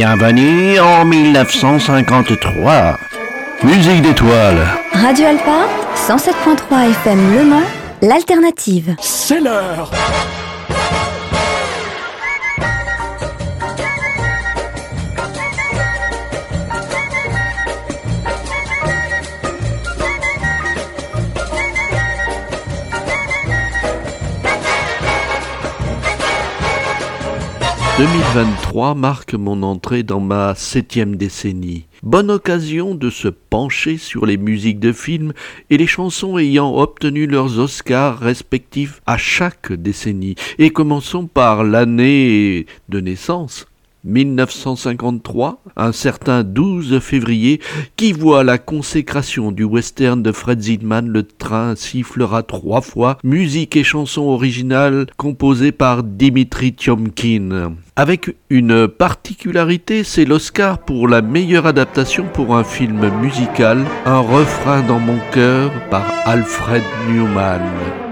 Bienvenue en 1953. Musique d'étoiles. Radio Alpa, 107.3 FM Le Mans, l'alternative. C'est l'heure 2023 marque mon entrée dans ma septième décennie. Bonne occasion de se pencher sur les musiques de films et les chansons ayant obtenu leurs Oscars respectifs à chaque décennie. Et commençons par l'année de naissance. 1953, un certain 12 février, qui voit la consécration du western de Fred Zinman, le train sifflera trois fois, musique et chansons originales composées par Dimitri Tiomkin. Avec une particularité, c'est l'Oscar pour la meilleure adaptation pour un film musical, Un refrain dans mon cœur par Alfred Newman.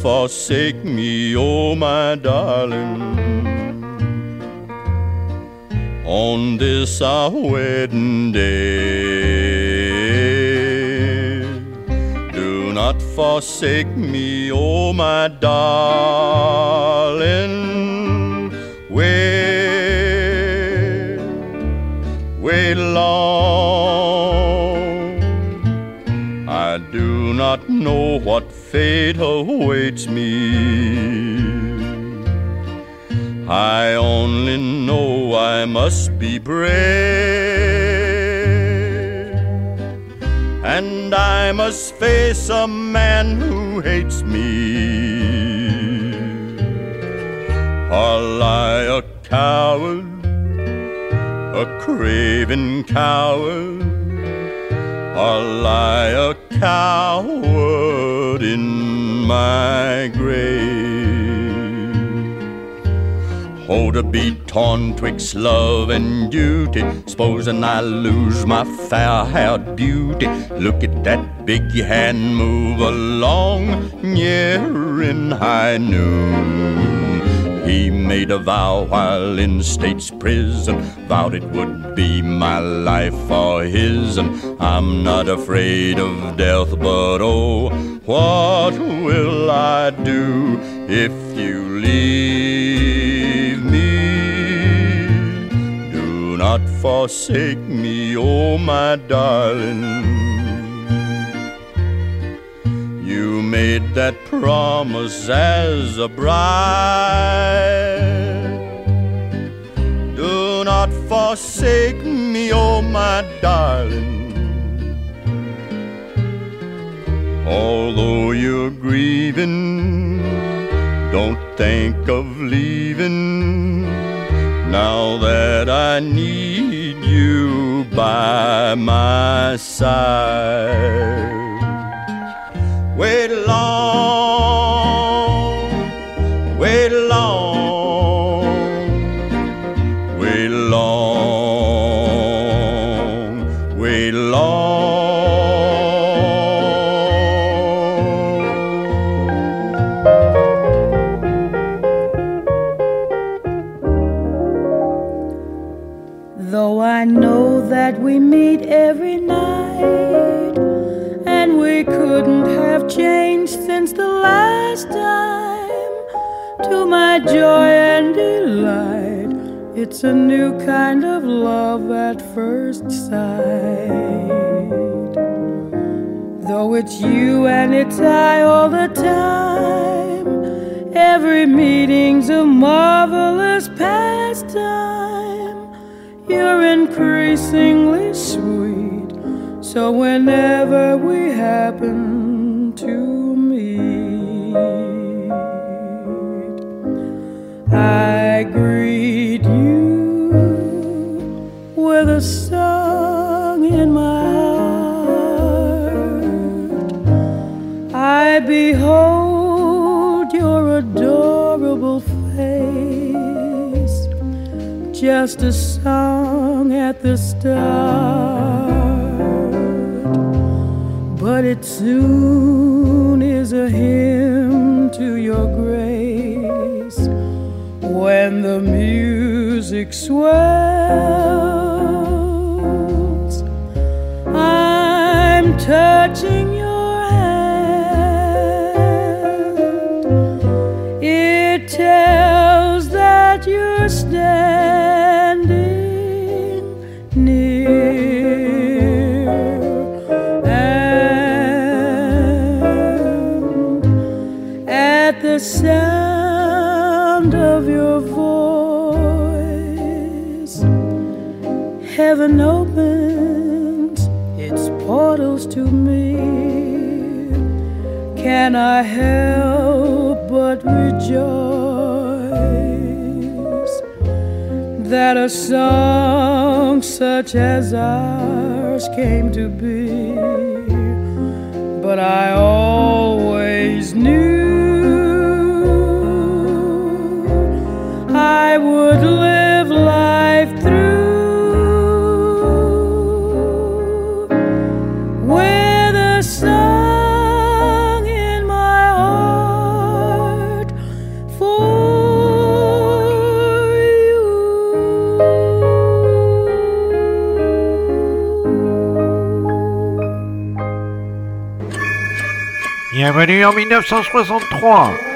Forsake me, oh my darling. On this our wedding day, do not forsake me, oh my darling. Fate awaits me. I only know I must be brave, and I must face a man who hates me. Or lie a coward, a craven coward, or lie a coward in my grave. Oh, to be torn twixt love and duty, supposing I lose my fair haired beauty. Look at that big hand move along, near in high noon. He made a vow while in state's prison, vowed it would be my life for his, and I'm not afraid of death, but oh, what will I do if you leave me? Do not forsake me, oh my darling. You made that promise as a bride. Do not forsake me, oh my darling. Although you're grieving, don't think of leaving. Now that I need you by my side. Wait long, my joy and delight, it's a new kind of love at first sight. Though it's you and it's I all the time, every meeting's a marvelous pastime. You're increasingly sweet, so whenever we happen to meet, I greet you with a song in my heart. I behold your adorable face, just a song at the start, but it soon is a hymn to your grace when the music swells. I'm touching I help but rejoice that a song such as ours came to be? But I always knew Bienvenue en 1963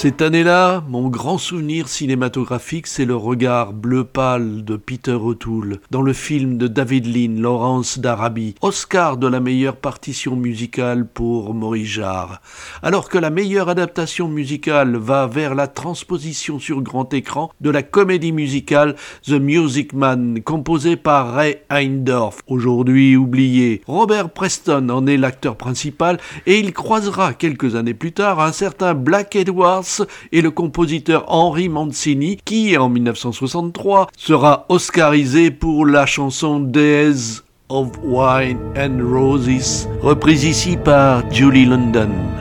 cette année-là, mon grand souvenir cinématographique, c'est le regard bleu pâle de Peter O'Toole dans le film de David Lean, Laurence d'Arabie, Oscar de la meilleure partition musicale pour Maurice Jarre. Alors que la meilleure adaptation musicale va vers la transposition sur grand écran de la comédie musicale The Music Man, composée par Ray Eindorf, aujourd'hui oublié. Robert Preston en est l'acteur principal et il croisera quelques années plus tard un certain Black Edwards et le compositeur Henry Mancini qui, en 1963, sera oscarisé pour la chanson Days of Wine and Roses, reprise ici par Julie London.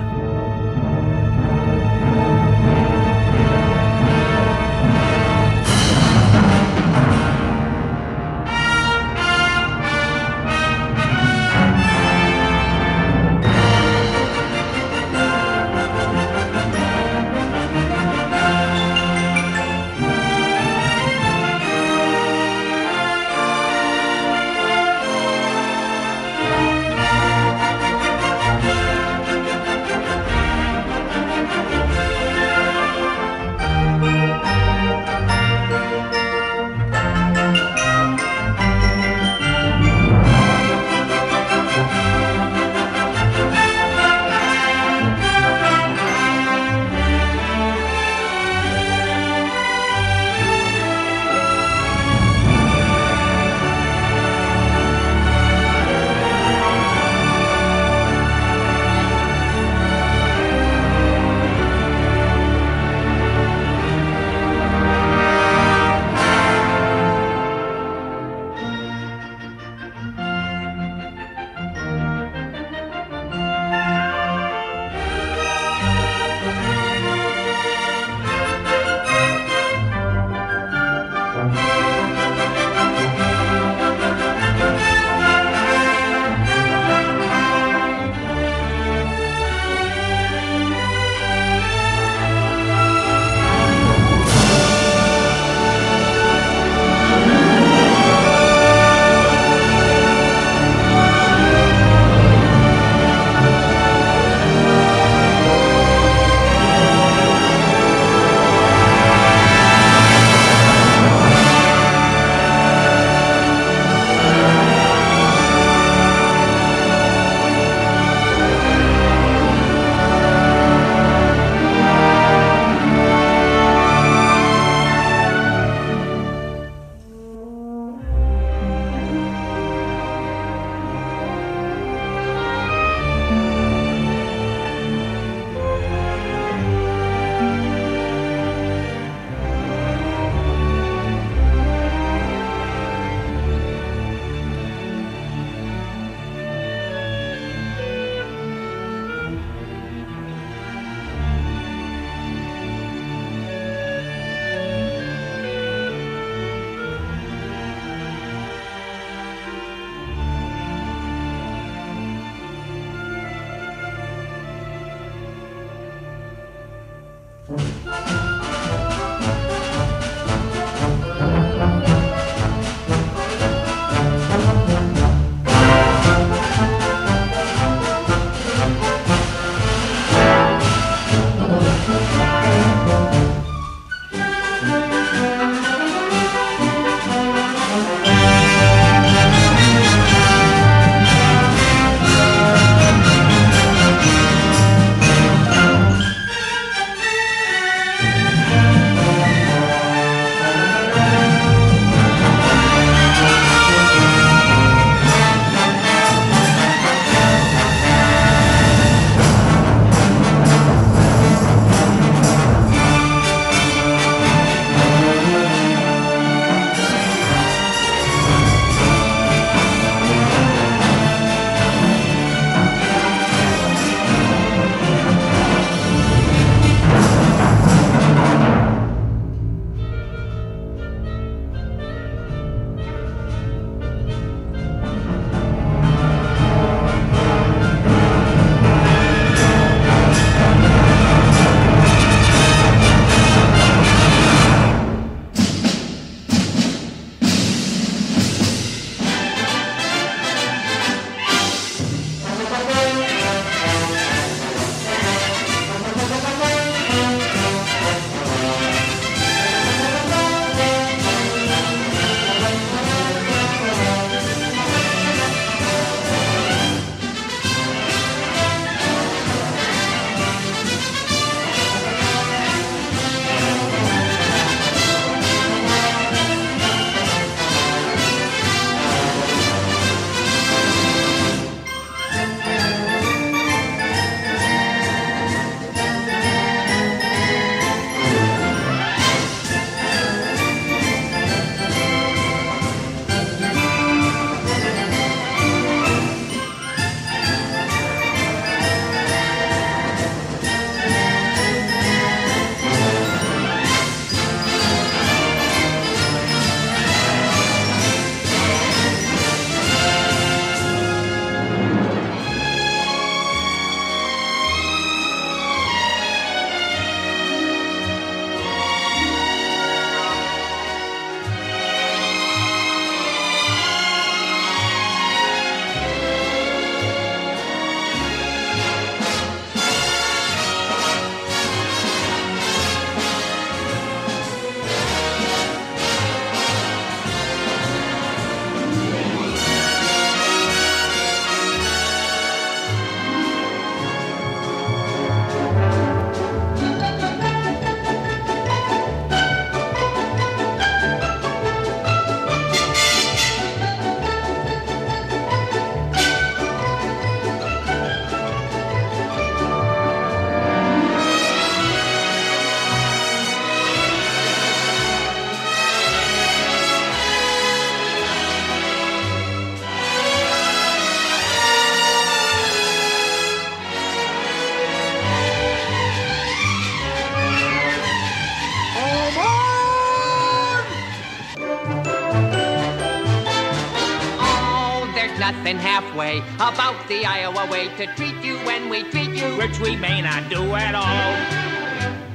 Halfway about the Iowa way to treat you when we treat you, which we may not do at all.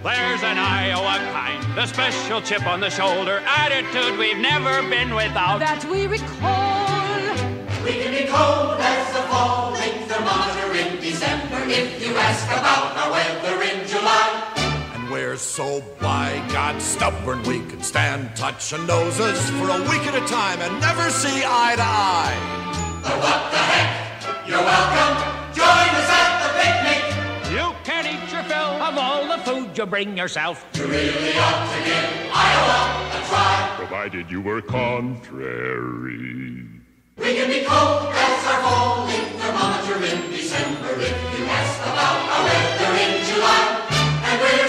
There's an Iowa kind, the special chip on the shoulder attitude we've never been without. That we recall. We can be cold as the falling thermometer in December if you ask about our weather in July. And we're so by God stubborn we can stand touching noses for a week at a time and never see eye to eye. You're welcome. Join us at the picnic. You can eat your fill of all the food you bring yourself. You really ought to give Iowa a try. Provided you were contrary. We can be cold as our falling thermometer in December if you ask about our weather in July. And we're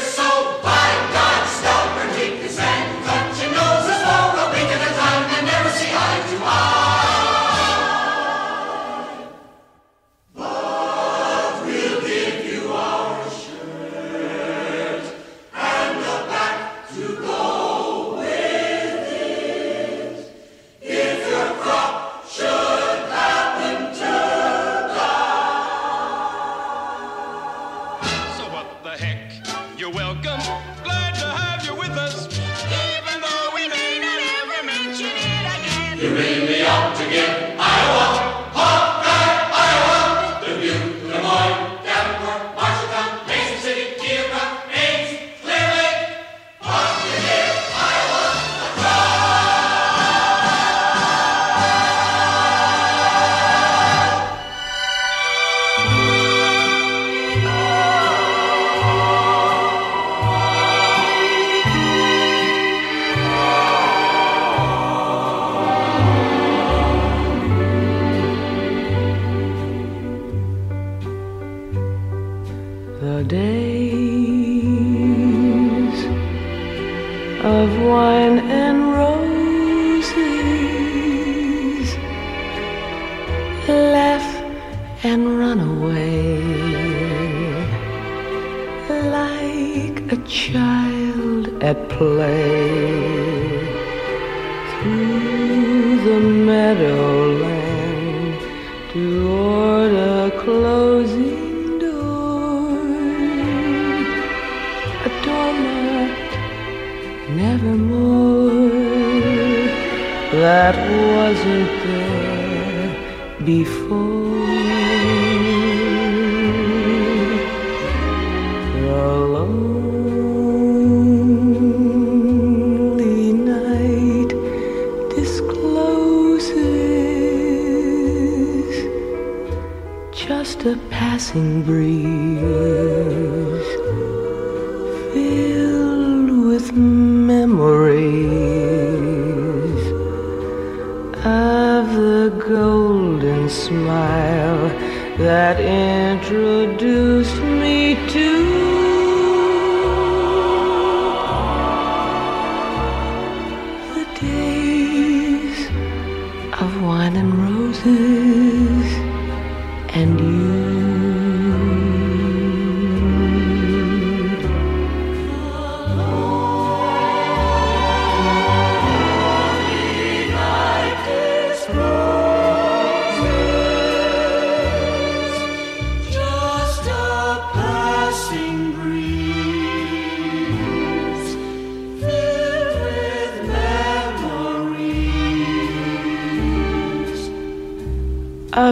like a child at play through the meadowland toward a closing door. A doormat, nevermore. That wasn't there before. Passing breeze filled with memories of the golden smile that introduced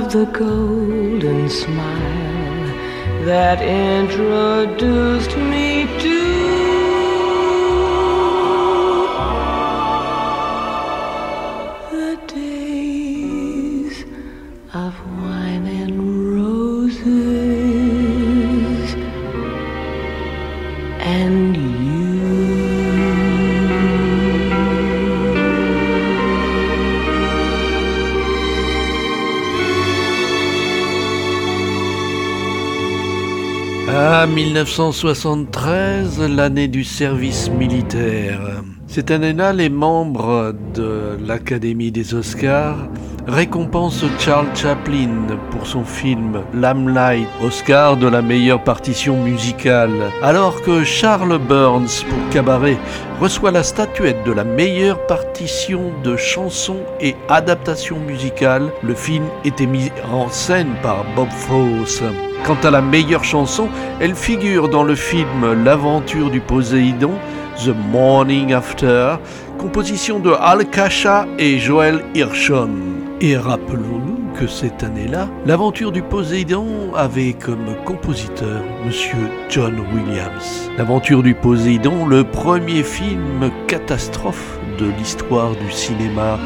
of the golden smile that introduced me to 1973, l'année du service militaire. Cette année-là, les membres de l'Académie des Oscars récompense Charles Chaplin pour son film Lamplight, Oscar de la meilleure partition musicale, alors que Charles Burns pour Cabaret reçoit la statuette de la meilleure partition de chansons et adaptation musicale. Le film était mis en scène par Bob Fosse. Quant à la meilleure chanson, elle figure dans le film L'aventure du Poséidon, The Morning After, composition de Al Kasha et Joel Hirschon. Et rappelons-nous que cette année-là, l'aventure du Poséidon avait comme compositeur Monsieur John Williams. L'aventure du Poséidon, le premier film catastrophe de l'histoire du cinéma.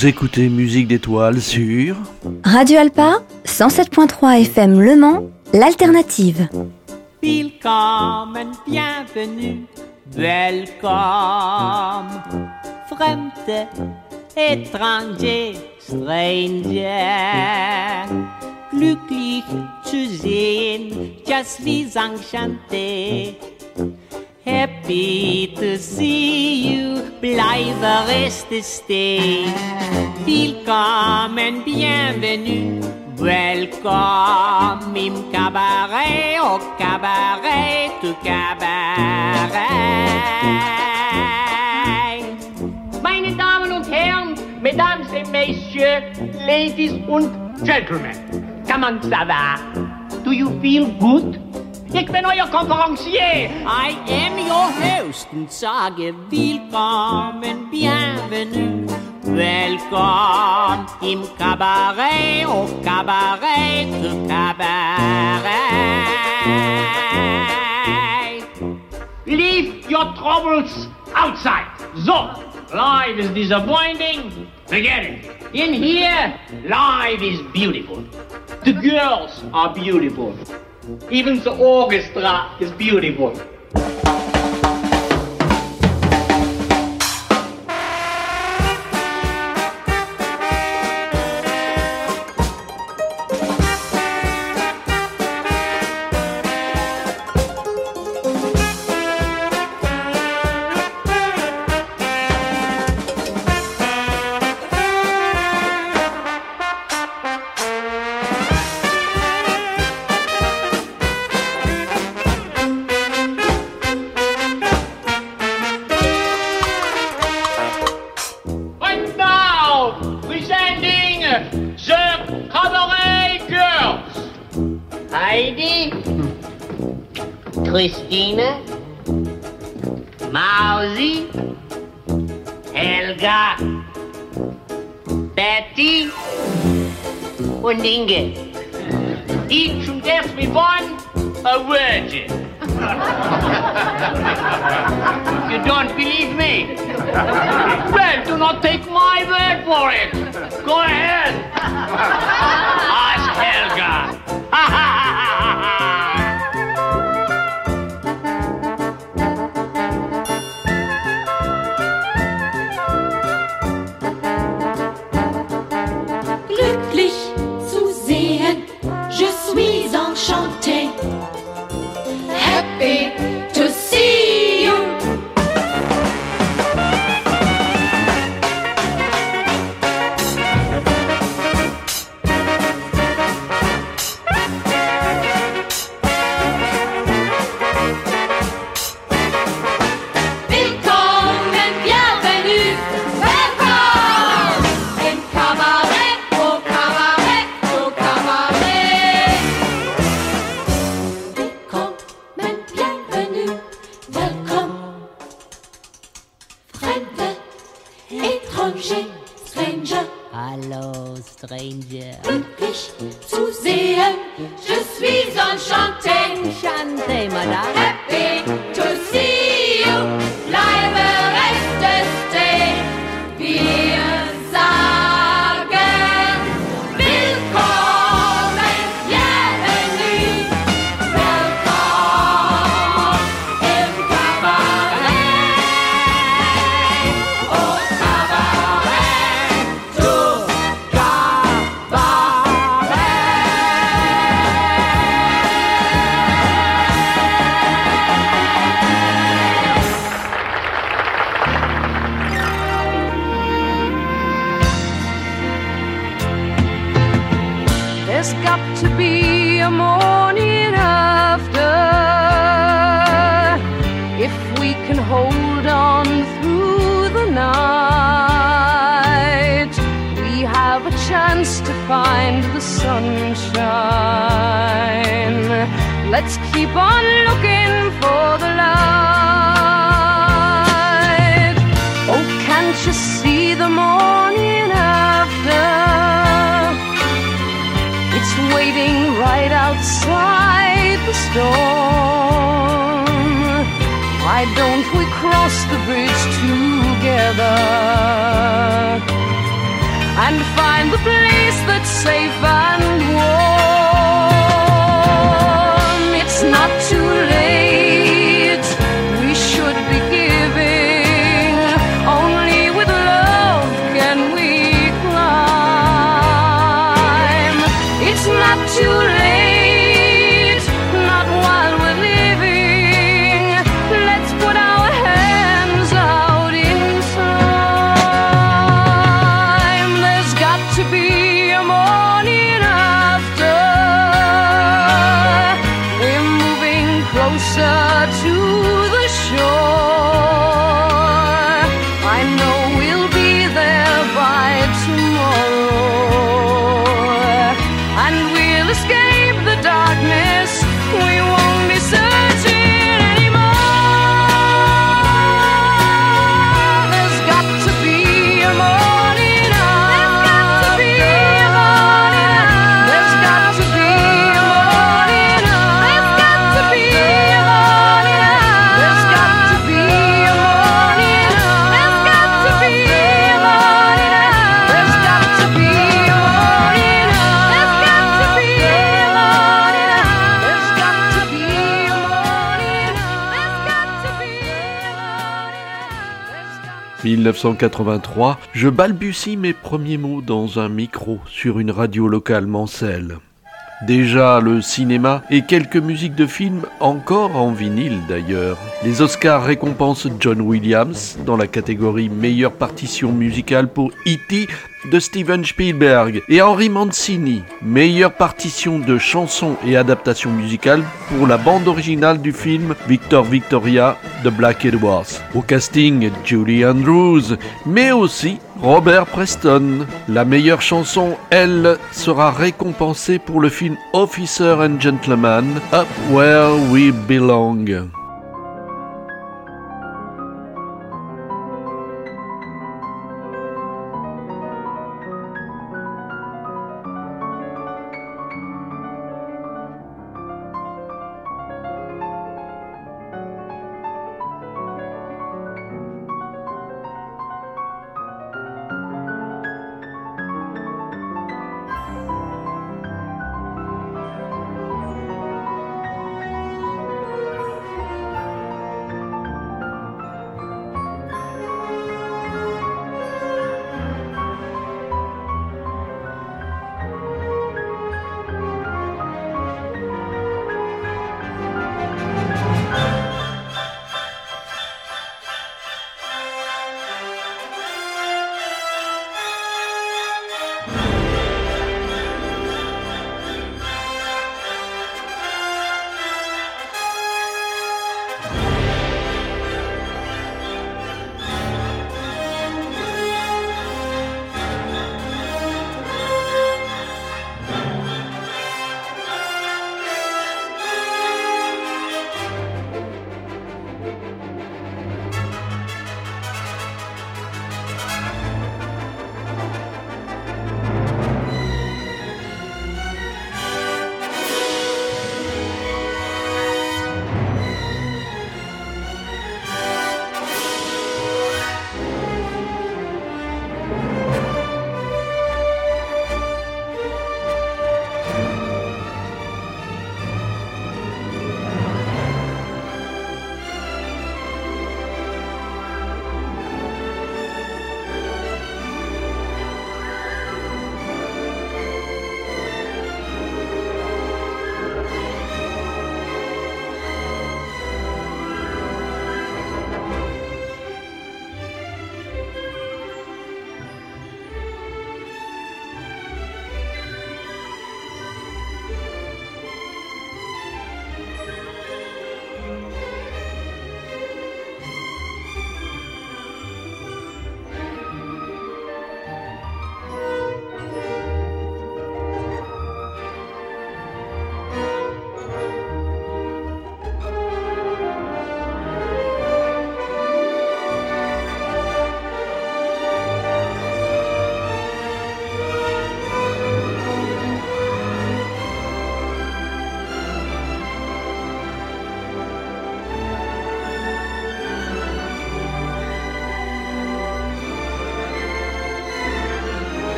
Vous écoutez Musique d'étoiles sur Radio Alpa 107.3 FM Le Mans, l'alternative. Willkommen, bienvenue, welcome. Fremde, étranger, stranger. Glücklich zu sehen, just vis enchanté. Happy to see you, bleibe reste stay. Willkommen, bienvenue, welcome im cabaret, au cabaret, du cabaret. Meine Damen und Herren, Mesdames et Messieurs, Ladies und Gentlemen, comment ça va? Do you feel good? Ik ben euer Konferencier. I am your host und sage willkommen, bienvenue. Welcome im Cabaret, au Cabaret, du Cabaret. Leave your troubles outside. So, life is disappointing. Forget it. In here, life is beautiful. The girls are beautiful. Even the orchestra is beautiful. If we can hold on through the night. We have a chance to find the sunshine. Let's keep on looking for the light. Oh, can't you see the morning after? It's waiting right outside the storm. Why don't we cross the bridge together and find the place that's safe and warm? 1983, je balbutie mes premiers mots dans un micro sur une radio locale mancelle. Déjà le cinéma et quelques musiques de films encore en vinyle d'ailleurs. Les Oscars récompensent John Williams dans la catégorie meilleure partition musicale pour E.T. de Steven Spielberg et Henry Mancini, meilleure partition de chansons et adaptation musicale pour la bande originale du film Victor Victoria de Black Edwards. Au casting, Julie Andrews, mais aussi Robert Preston. La meilleure chanson, elle, sera récompensée pour le film Officer and Gentleman, Up Where We Belong.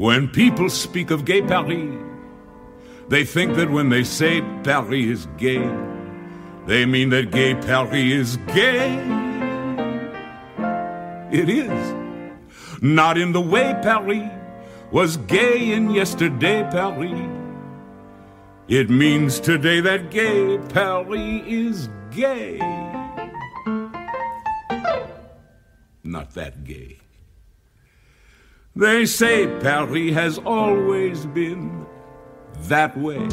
When people speak of gay Paris, they think that when they say Paris is gay, they mean that gay Paris is gay. It is. Not in the way Paris was gay in yesterday Paris. It means today that gay Paris is gay. Not that gay. They say Paris has always been that way.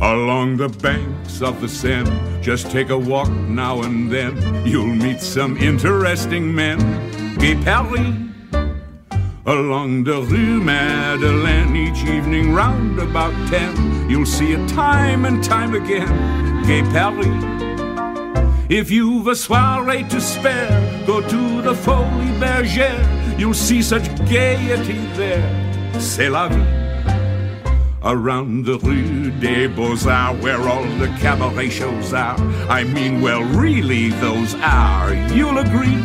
Along the banks of the Seine, just take a walk now and then. You'll meet some interesting men. Gay Paris. Along the Rue Madeleine, each evening round about ten, you'll see it time and time again. Gay Paris. If you've a soiree to spare, go to the Folie Bergère. You'll see such gaiety there. C'est la vie. Around the Rue des Beaux-Arts, where all the cabaret shows are. I mean, well, really, those are. You'll agree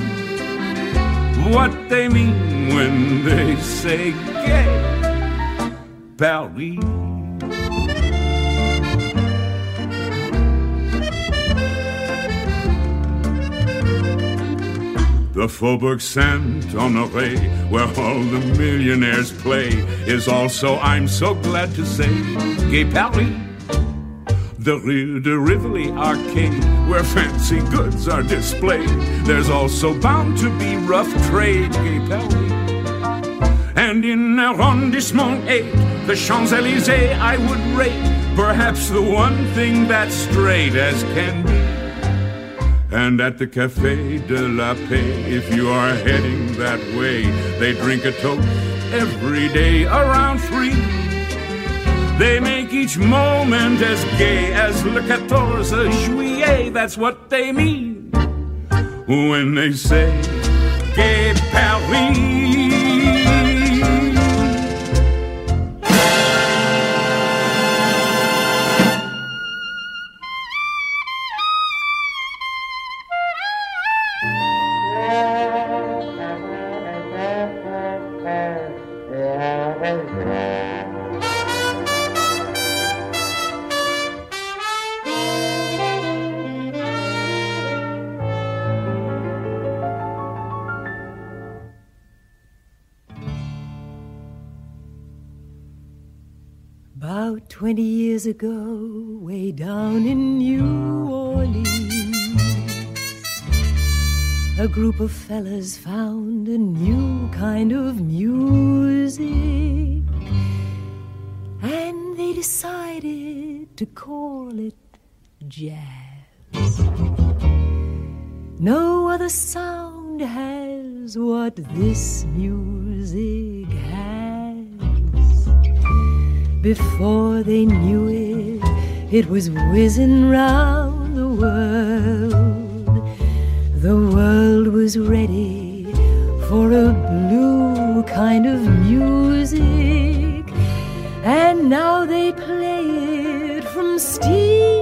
what they mean when they say gay Paris. The Faubourg Saint Honoré, where all the millionaires play, is also, I'm so glad to say, Gay Paris. The Rue de Rivoli Arcade, where fancy goods are displayed. There's also bound to be rough trade, Gay Paris. And in Arrondissement 8, the Champs Elysees I would rate perhaps the one thing that's straight as can be. And at the Café de la Paix, if you are heading that way, they drink a toast every day around three. They make each moment as gay as le 14 juillet. That's what they mean when they say Gay Paris. Years ago, way down in New Orleans, a group of fellas found a new kind of music. And they decided to call it jazz. No other sound has what this music Before they knew it, it was whizzing round the world. The world was ready for a blue kind of music. And now they play it from Steamboat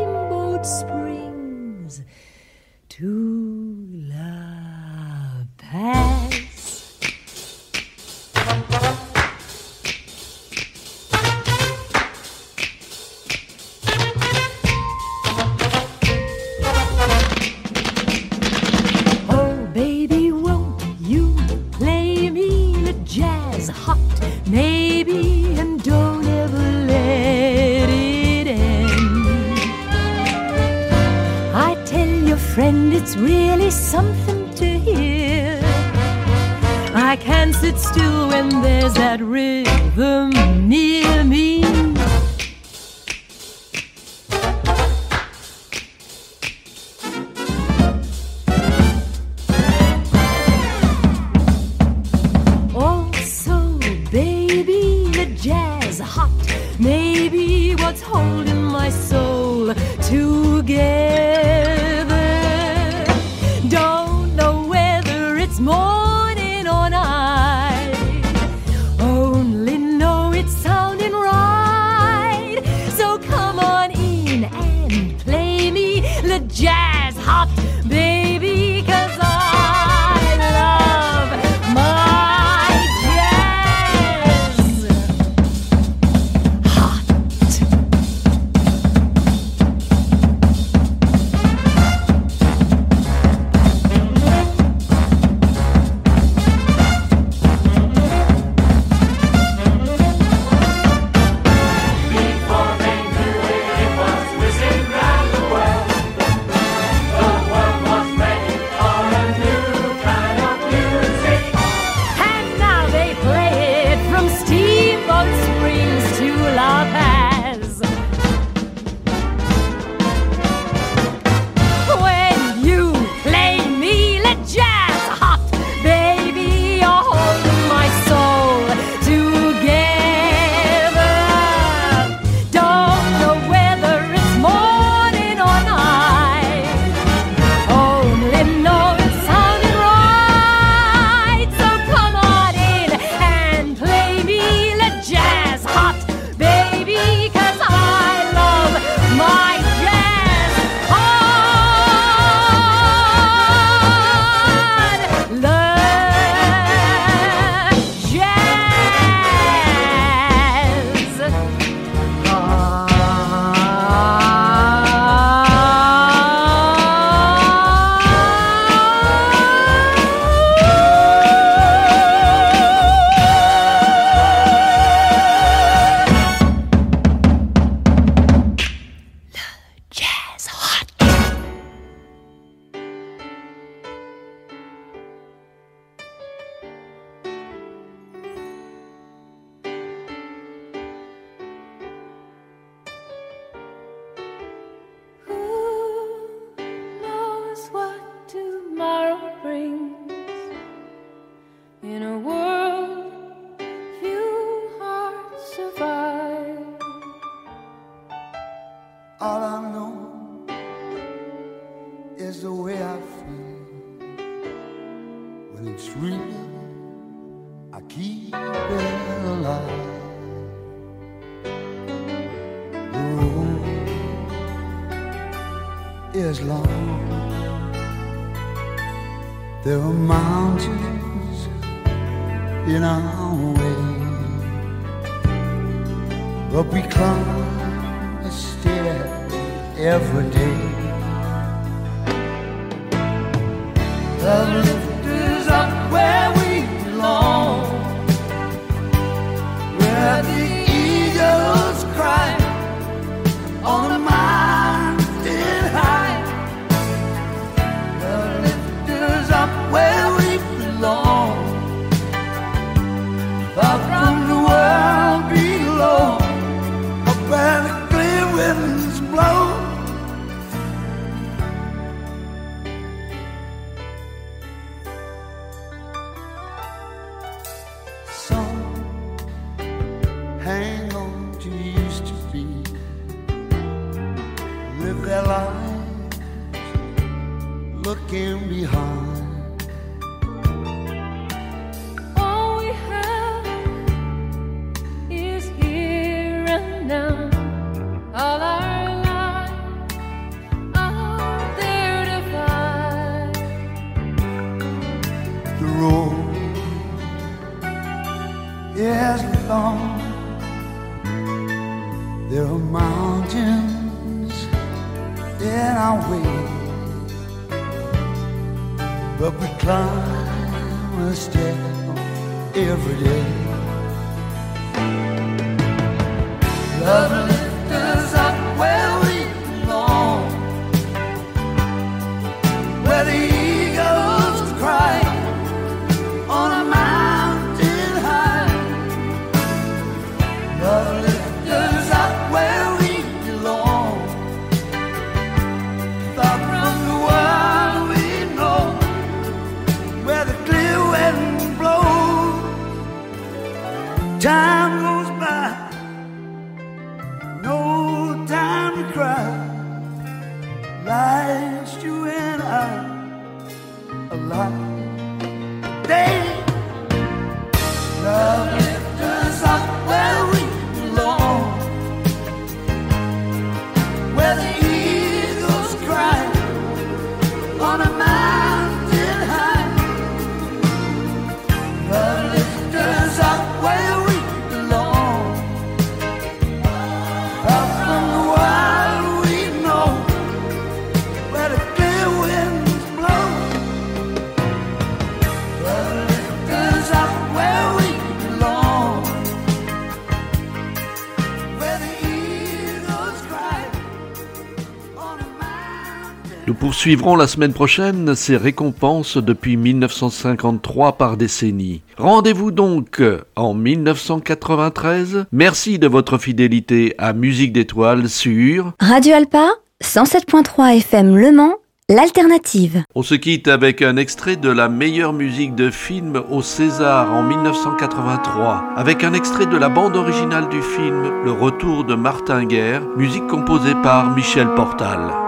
poursuivrons la semaine prochaine ces récompenses depuis 1953 par décennie. Rendez-vous donc en 1993. Merci de votre fidélité à Musique d'étoiles sur Radio Alpa 107.3 FM Le Mans L'alternative. On se quitte avec un extrait de la meilleure musique de film au César en 1983, avec un extrait de la bande originale du film Le Retour de Martin Guerre, musique composée par Michel Portal.